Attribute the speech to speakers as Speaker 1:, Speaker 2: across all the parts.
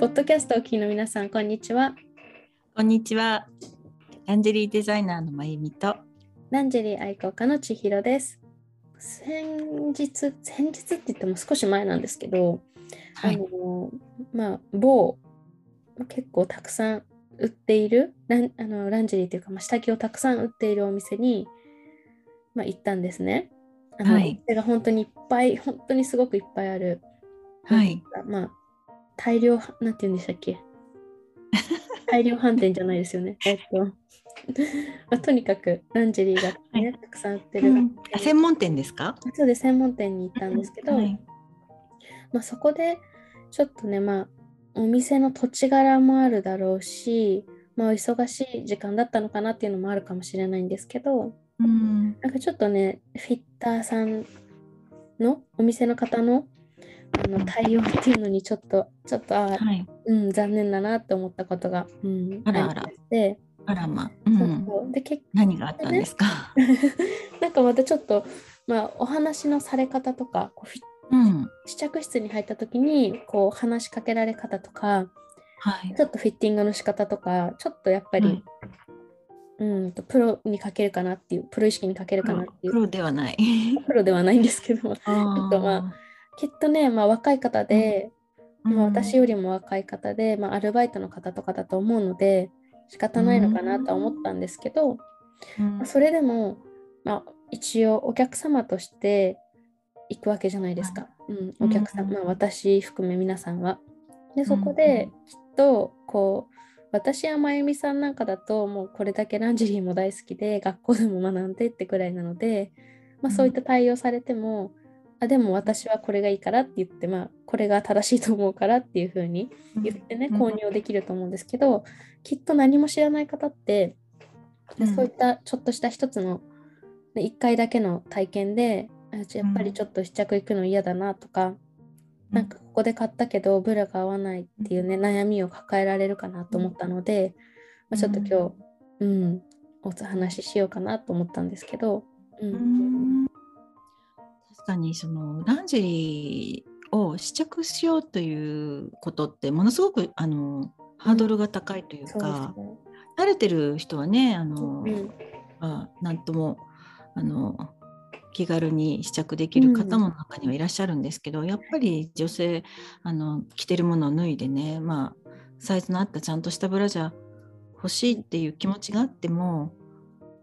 Speaker 1: ポッドキャストをお聞きの皆さん、こんにちは。
Speaker 2: こんにちは。ランジェリーデザイナーのまゆみと。
Speaker 1: ランジェリー愛好家の千尋です。先日、先日って言っても少し前なんですけど、
Speaker 2: はい
Speaker 1: あの、まあ、某、結構たくさん売っているランあのランジェリーというか、まあ、下着をたくさん売っているお店に、まあ、行ったんですね。あの
Speaker 2: はい
Speaker 1: が本当にいっぱい、本当にすごくいっぱいある。
Speaker 2: はい。
Speaker 1: まあ、大量、なんて言うんでしたっけ？大量販店じゃないですよね。えっと、まあ、とにかくランジェリーが、ね
Speaker 2: は
Speaker 1: たくさん売ってる、
Speaker 2: うん。あ専門店ですか？
Speaker 1: そうです専門店に行ったんですけど、
Speaker 2: はい。
Speaker 1: まあ、そこでちょっとね、まあ、お店の土地柄もあるだろうし、まあ、お忙しい時間だったのかなっていうのもあるかもしれないんですけど、
Speaker 2: うん。
Speaker 1: なんかちょっとね、フィッターさんのお店の方のあの対応っていうのにちょっと、ちょっと、あー
Speaker 2: はい。
Speaker 1: うん、残念だなって思ったことが、うん、
Speaker 2: あらあら
Speaker 1: りまして、
Speaker 2: あらま。う。
Speaker 1: そうんそうで結
Speaker 2: 何があったんですか？
Speaker 1: なんかまたちょっと、まあ、お話のされ方とかこう
Speaker 2: うん。
Speaker 1: 試着室に入った時にこう話しかけられ方とか
Speaker 2: はい。
Speaker 1: ちょっとフィッティングの仕方とかちょっとやっぱり、
Speaker 2: はい
Speaker 1: うんとプロにかけるかなっていうプロ意識にかけるかなっていう
Speaker 2: プロではない。
Speaker 1: プロではないんですけど
Speaker 2: あ
Speaker 1: とまきっとね、まあ、若い方で、
Speaker 2: うん。
Speaker 1: まあ、私よりも若い方で、まあ、アルバイトの方とかだと思うので仕方ないのかなとは思ったんですけど、
Speaker 2: うん。
Speaker 1: まあそれでも、まあ、一応お客様として行くわけじゃないですか、うん、お客様、
Speaker 2: うん。
Speaker 1: まあ、私含め皆さんは。でそこできっとこう私やまゆみさんなんかだともうこれだけランジェリーも大好きで学校でも学んでってくらいなので、まあ、そういった対応されても、あでも私はこれがいいからって言って、まあ、これが正しいと思うからっていうふうに言ってね、
Speaker 2: うん。
Speaker 1: 購入できると思うんですけど、きっと何も知らない方って、で
Speaker 2: うん。
Speaker 1: そういったちょっとした一つのね1回だけの体験でやっぱりちょっと試着行くの嫌だなとか、なんかここで買ったけどブラが合わないっていうね悩みを抱えられるかなと思ったので、まあ、ちょっと今日、うん、お話ししようかなと思ったんですけど、う
Speaker 2: うんん確かにそのランジェリーを試着しようということってものすごくあのハードルが高いという
Speaker 1: そうです
Speaker 2: か、
Speaker 1: ね。
Speaker 2: 慣れてる人はねあの、
Speaker 1: うん
Speaker 2: まあ、なんともあの気軽に試着できる方も中にはいらっしゃるんですけど、やっぱり女性あの着てるものを脱いでね、まあ、サイズの合ったちゃんとしたブラジャー欲しいっていう気持ちがあっても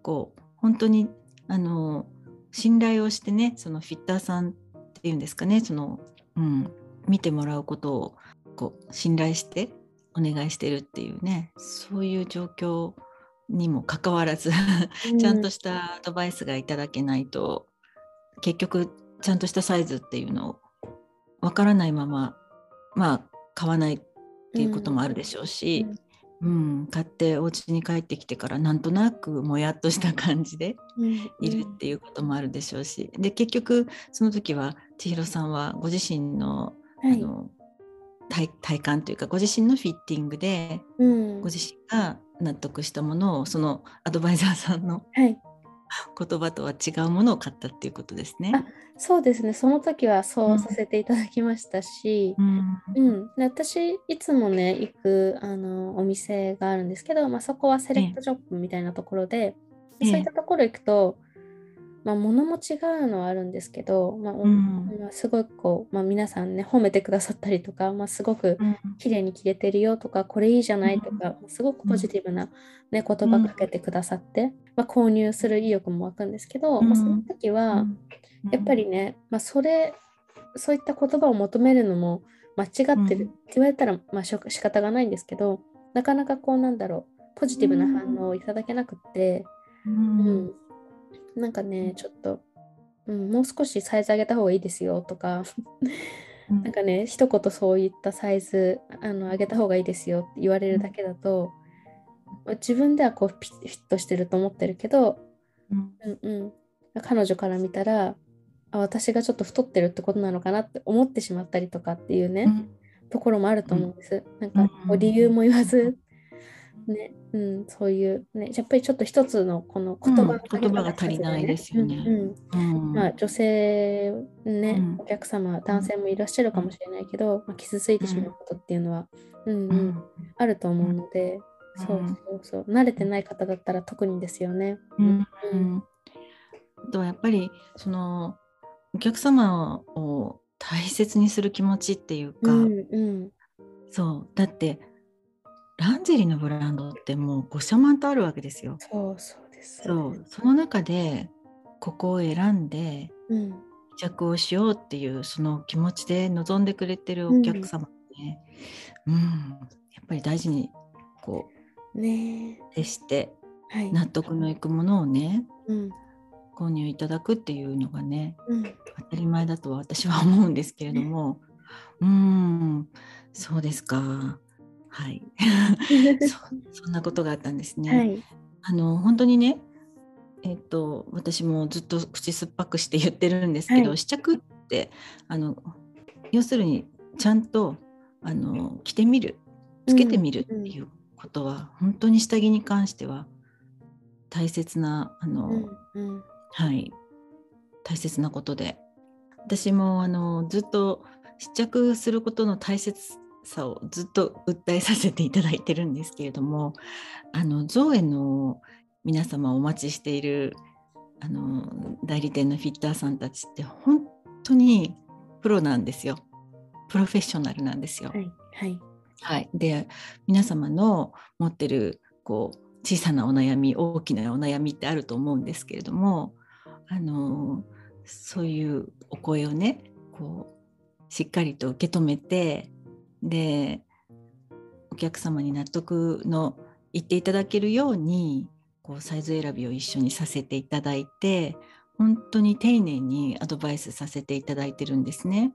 Speaker 2: こう本当にあの信頼をしてねそのフィッターさんっていうんですかねその、うん、見てもらうことをこう信頼してお願いしてるっていうねそういう状況にもかかわらずちゃんとしたアドバイスがいただけないと、結局ちゃんとしたサイズっていうのをわからないまままあ買わないっていうこともあるでしょうし、うん買ってお家に帰ってきてからなんとなくもやっとした感じで
Speaker 1: うん。
Speaker 2: いるっていうこともあるでしょうし、で結局その時は千尋さんはご自身の,、
Speaker 1: はい。
Speaker 2: あの体体感というかご自身のフィッティングで
Speaker 1: うん。
Speaker 2: ご自身が納得したものをそのアドバイザーさんの
Speaker 1: はい
Speaker 2: 言葉とは違うものを買ったっていうことですね。
Speaker 1: あそうですね、その時はそうさせていただきましたし、
Speaker 2: うん。
Speaker 1: うん、で私いつもね行くあのお店があるんですけど、まあ、そこはセレクトショップみたいなところで、
Speaker 2: ええ。
Speaker 1: そういったところ行くと、まあ、物も違うのはあるんですけど、まあお
Speaker 2: うん。
Speaker 1: まあすごくこう、まあ、皆さんね褒めてくださったりとか、まあ、すごく
Speaker 2: うん。
Speaker 1: 綺麗に着れてるよとかこれいいじゃないとか、すごくポジティブな、ね、言葉かけてくださって、まあ、購入する意欲も湧くんですけど、まあ、その時は、やっぱりね、まあ、それそういった言葉を求めるのも間違ってる
Speaker 2: うん。
Speaker 1: って言われたら、まあ、仕方がないんですけどなかなかこうなんだろうポジティブな反応をいただけなくって、
Speaker 2: う
Speaker 1: うんんなんかねちょっと、うん、もう少しサイズ上げた方がいいですよとか。
Speaker 2: うん。
Speaker 1: なんかね一言そういったサイズあの上げた方がいいですよって言われるだけだと、まあ自分ではこうピッフィットしてると思ってるけど、
Speaker 2: うん。
Speaker 1: うんうん、彼女から見たらあ私がちょっと太ってるってことなのかなって思ってしまったりとかっていうね、
Speaker 2: うん。
Speaker 1: ところもあると思うんです。なん
Speaker 2: うん。
Speaker 1: か理由も言わず、ね。うん、そういう、ね、やっぱりちょっと一つのこの言葉の
Speaker 2: うん言葉が足りないですよね。
Speaker 1: うんまあ、女性、ね
Speaker 2: うん。
Speaker 1: お客様男性もいらっしゃるかもしれないけど、まあ、傷ついてしまうことっていうのは、うんあると思うので、
Speaker 2: うん。
Speaker 1: そうそうそう。慣れてない方だったら特にですよね。
Speaker 2: うん。
Speaker 1: うん。
Speaker 2: あとはやっぱりそのお客様を大切にする気持ちっていうか、
Speaker 1: うんうん。
Speaker 2: そう。だってランジェリーのブランドってもう5社万とあるわけですよ。
Speaker 1: そうそうです。
Speaker 2: そう。その中でここを選んで
Speaker 1: うん。
Speaker 2: 試着をしようっていうその気持ちで望んでくれてるお客様ね、うん。やっぱり大事にこ
Speaker 1: ね
Speaker 2: う徹して
Speaker 1: えはい。
Speaker 2: 納得のいくものをね
Speaker 1: うん。
Speaker 2: 購入いただくっていうのがね
Speaker 1: うん。
Speaker 2: 当たり前だとは私は思うんですけれども。うーん。そうですかはい。そそんなことがあったんですね。
Speaker 1: はい。
Speaker 2: あの本当にねえっと私もずっと口酸っぱくして言ってるんですけど、
Speaker 1: はい。
Speaker 2: 試着ってあの要するにちゃんとあの着てみるつけてみるっていうことは、本当に下着に関しては大切なあの、
Speaker 1: うんうん。
Speaker 2: はい大切なことで。私もあのずっと試着することの大切さをずっと訴えさせていただいてるんですけれどもあのゾエの皆様お待ちしているあの代理店のフィッターさんたちって本当にプロなんですよプロフェッショナルなんですよ。
Speaker 1: はいはい。
Speaker 2: はい、で皆様の持ってるこう小さなお悩み大きなお悩みってあると思うんですけれどもあのそういうお声をねこうしっかりと受け止めてでお客様に納得の言っていただけるようにこうサイズ選びを一緒にさせていただいて本当に丁寧にアドバイスさせていただいてるんですね。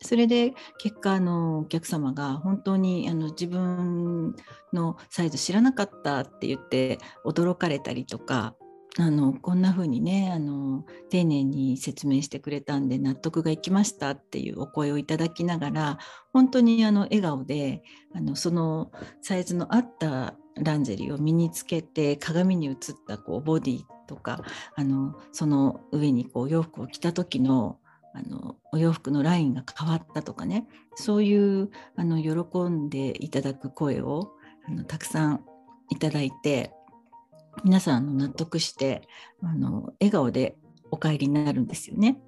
Speaker 2: それで結果あのお客様が本当にあの自分のサイズ知らなかったって言って驚かれたりとかあのこんな風にねあの丁寧に説明してくれたんで納得がいきましたっていうお声をいただきながら本当にあの笑顔であのそのサイズの合ったランジェリーを身につけて鏡に映ったこうボディとかあのその上にこう洋服を着た時のあのお洋服のラインが変わったとかねそういうあの喜んでいただく声をあのたくさんいただいて皆さん納得してあの笑顔でお帰りになるんですよね。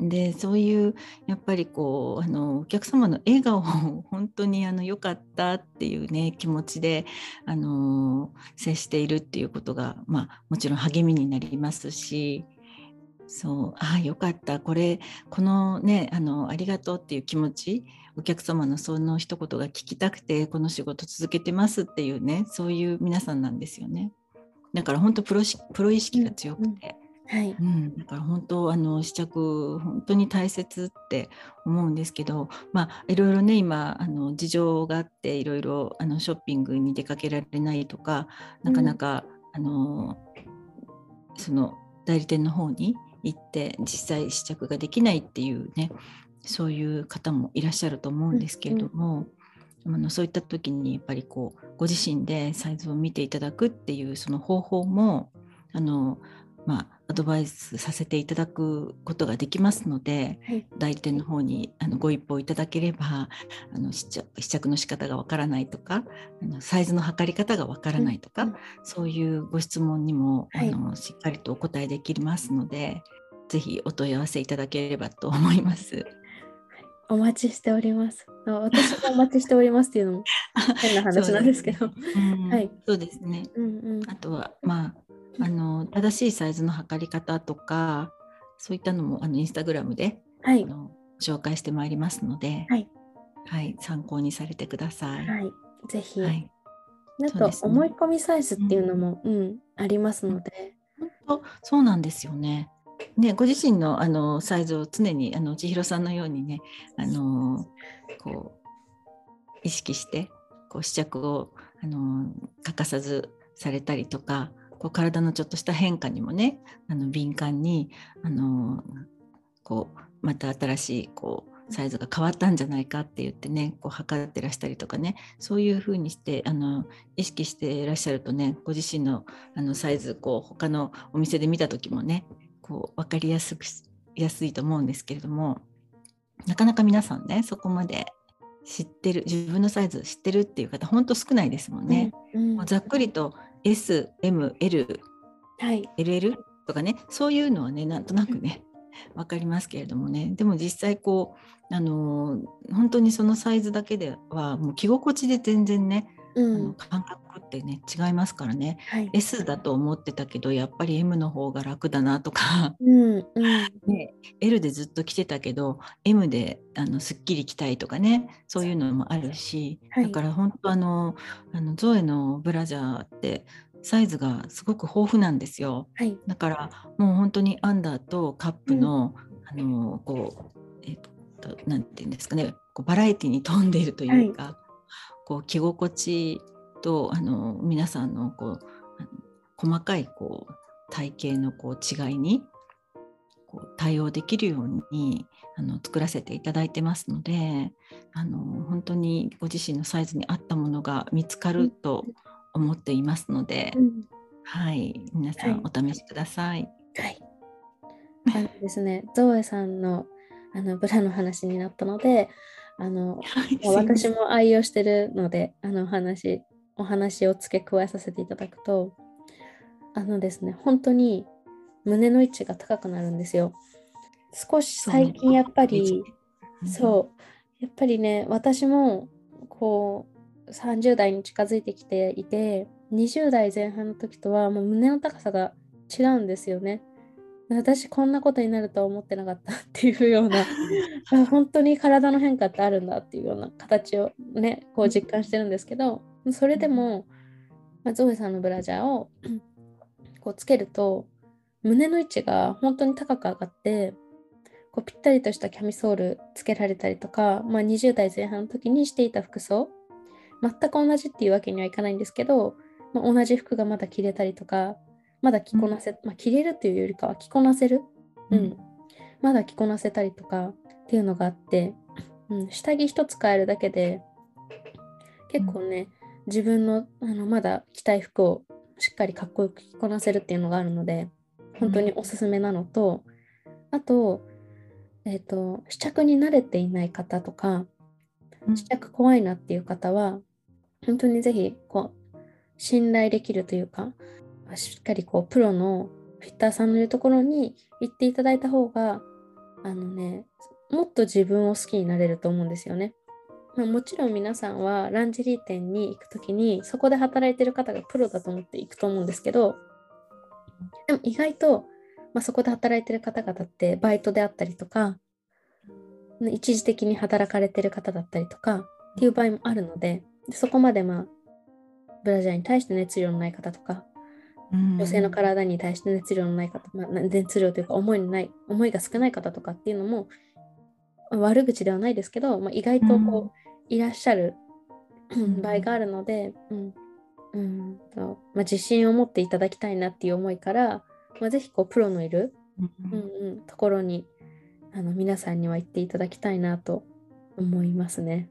Speaker 2: でそういうやっぱりこうあのお客様の笑顔を本当にあの良かったっていうね気持ちであの接しているっていうことが、まあ、もちろん励みになりますしそうああよかったこれこのねあのありがとうっていう気持ちお客様のその一言が聞きたくてこの仕事続けてますっていうねそういう皆さんなんですよね。だから本当プロしプロ意識が強くて、
Speaker 1: はい。
Speaker 2: うん、だから本当あの試着本当に大切って思うんですけどまあいろいろね今あの事情があっていろいろあのショッピングに出かけられないとかなかなか、あのその代理店の方に行って実際試着ができないっていうねそういう方もいらっしゃると思うんですけれども、あのそういった時にやっぱりこうご自身でサイズを見ていただくっていうその方法もあの、まあ、アドバイスさせていただくことができますので
Speaker 1: はい。
Speaker 2: 代理店の方にあのご一報いただければあの試着の仕方がわからないとかあのサイズの測り方がわからないとか、
Speaker 1: うんうん
Speaker 2: そういうご質問にも、
Speaker 1: はい
Speaker 2: あのしっかりとお答えできますのでぜひお問い合わせいただければと思います。
Speaker 1: お待ちしております。あ私もお待ちしておりますっていうのも 変な話なんですけど。
Speaker 2: うん
Speaker 1: はい
Speaker 2: そうですね
Speaker 1: うんうん。
Speaker 2: あとはまああの正しいサイズの測り方とかそういったのもあのインスタグラムで
Speaker 1: はい
Speaker 2: あ。の紹介してまいりますので、
Speaker 1: はい
Speaker 2: はい参考にされてください。
Speaker 1: はい。ぜひ。
Speaker 2: はい
Speaker 1: なん
Speaker 2: ね
Speaker 1: 思い込みサイズっていうのも、うん、ありますので。
Speaker 2: 本当そうなんですよね。ね、ご自身のあのサイズを常にあの千尋さんのようにね、あのこう意識してこう試着をあの欠かさずされたりとか、こう体のちょっとした変化にもね、あの敏感にあのこうまた新しいこうサイズが変わったんじゃないかって言ってねこう測ってらしたりとかねそういうふうにしてあの意識していらっしゃるとねご自身のあのサイズこう他のお店で見た時もねこう分かりやすくやすいと思うんですけれどもなかなか皆さんねそこまで知ってる自分のサイズ知ってるっていう方ほんと少ないですもんね。うんうん、ざっくりと SML、はい、LL とかねそういうのはねなんとなくね分かりますけれどもね。でも実際こうあの本当にそのサイズだけではもう着心地で全然ね、うん、あの感覚ってね違いますからね、はい、S だと思ってたけどやっぱり M の方が楽だなとか、うんうん、ね、L でずっと着てたけど M であのすっきり着たいとかねそういうのもあるし、はい、だから本当あのあのゾエのブラジャーってサイズがすごく豊富なんですよ。はい、だからもう本当にアンダーとカップの、うん、あのこうえっとなんていうんですかねこうバラエティに富んでいるというか、はい、こう着心地とあの皆さんのこう細かいこう体型のこう違いにこう対応できるようにあの作らせていただいてますのであの本当にご自身のサイズに合ったものが見つかると思っていますので、うん、はい皆さんお試しください。はい、
Speaker 1: はい、ですね ゾエさんのあのブラの話になったのであの、はい、私も愛用してるのであの話お話を付け加えさせていただくとあのですね本当に胸の位置が高くなるんですよ。少し最近やっぱりそうやっぱりね私もこう30代に近づいてきていて20代前半の時とはもう胸の高さが違うんですよね。私こんなことになるとは思ってなかったっていうような 本当に体の変化ってあるんだっていうような形をねこう実感してるんですけどそれでも、まあ、ゾエさんのブラジャーを こうつけると胸の位置が本当に高く上がってこうぴったりとしたキャミソールつけられたりとか、まあ、20代前半の時にしていた服装全く同じっていうわけにはいかないんですけど、まあ、同じ服がまだ着れたりとか、まだ着こなせ、うん、まあ、着れるというよりかは着こなせる、うん、うん、まだ着こなせたりとかっていうのがあって、うん、下着一つ変えるだけで結構ね、自分のあのまだ着たい服をしっかりかっこよく着こなせるっていうのがあるので本当におすすめなのと、あと,、えーと試着に慣れていない方とか試着怖いなっていう方は本当にぜひこう信頼できるというかしっかりこうプロのフィッターさんのいるところに行っていただいた方があのねもっと自分を好きになれると思うんですよね。まあ、もちろん皆さんはランジェリー店に行く時にそこで働いてる方がプロだと思って行くと思うんですけどでも意外と、まあ、そこで働いてる方々ってバイトであったりとか一時的に働かれてる方だったりとかっていう場合もあるのでそこまでまあブラジャーに対して熱量のない方とか、女性の体に対して熱量のない方、まあ、熱量というか思いのない思いが少ない方とかっていうのも悪口ではないですけど、まあ、意外とこう、いらっしゃる場合があるので、うん。うんとまあ、自信を持っていただきたいなっていう思いから、まあ、ぜひこうプロのいる、うんうん、ところにあの皆さんには行っていただきたいなと思いますね。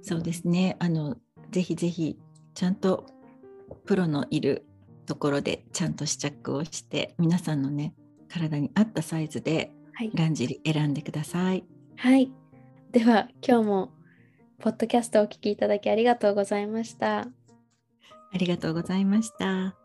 Speaker 2: そうですね。あのぜひぜひちゃんとプロのいるところでちゃんと試着をして皆さんのね体に合ったサイズでランジェリ選んでください。
Speaker 1: はい、では今日もポッドキャストをお聞きいただきありがとうございました。あ
Speaker 2: りがとうございました。